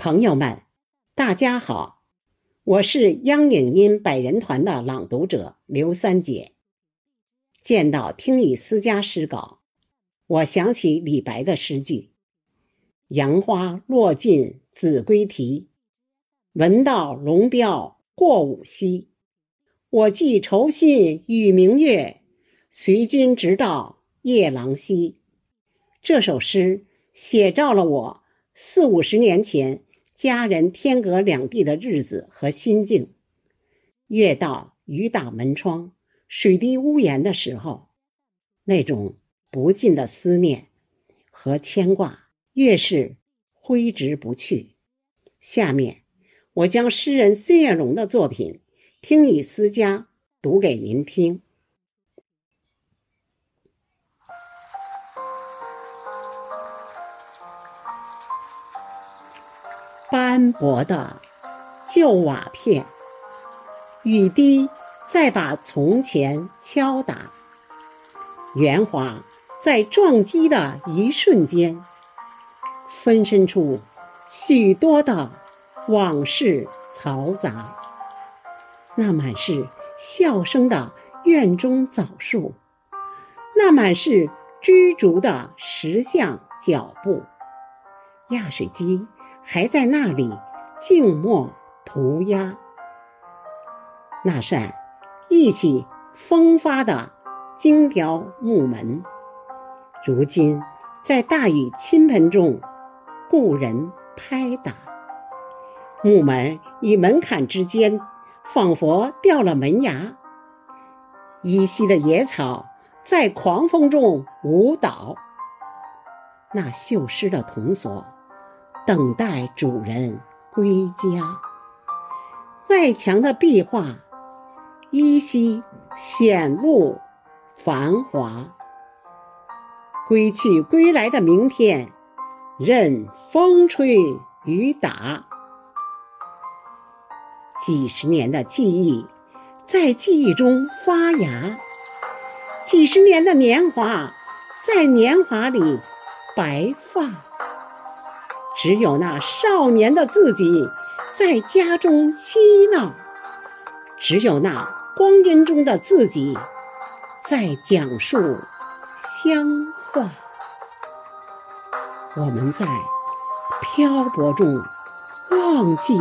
朋友们，大家好，我是央影音百人团的朗读者刘三姐。见到听雨思家诗稿，我想起李白的诗句：“杨花落尽子规啼，闻道龙标过五溪。我寄愁心与明月，随君直到夜郎西。”这首诗写照了我四五十年前。家人天隔两地的日子和心境，越到雨打门窗、水滴屋檐的时候，那种不尽的思念和牵挂越是挥之不去。下面，我将诗人孙月龙的作品《听雨思家》读给您听。斑驳的旧瓦片，雨滴在把从前敲打。圆滑在撞击的一瞬间，分身出许多的往事嘈杂。那满是笑声的院中枣树，那满是追逐的石像脚步，压水机。还在那里静默涂鸦。那扇意气风发的精雕木门，如今在大雨倾盆中，故人拍打。木门与门槛之间，仿佛掉了门牙。依稀的野草在狂风中舞蹈。那锈湿的铜锁。等待主人归家。外墙的壁画依稀显露繁华。归去归来的明天，任风吹雨打。几十年的记忆在记忆中发芽，几十年的年华在年华里白发。只有那少年的自己在家中嬉闹，只有那光阴中的自己在讲述乡话。我们在漂泊中忘记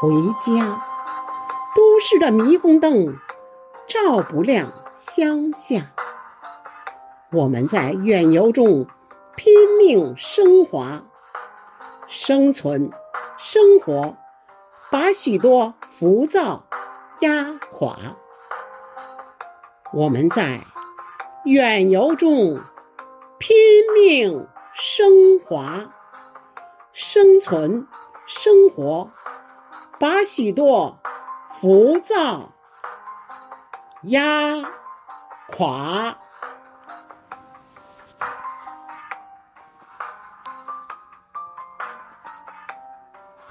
回家，都市的霓虹灯照不亮乡下。我们在远游中拼命升华。生存，生活，把许多浮躁压垮。我们在远游中拼命升华，生存，生活，把许多浮躁压垮。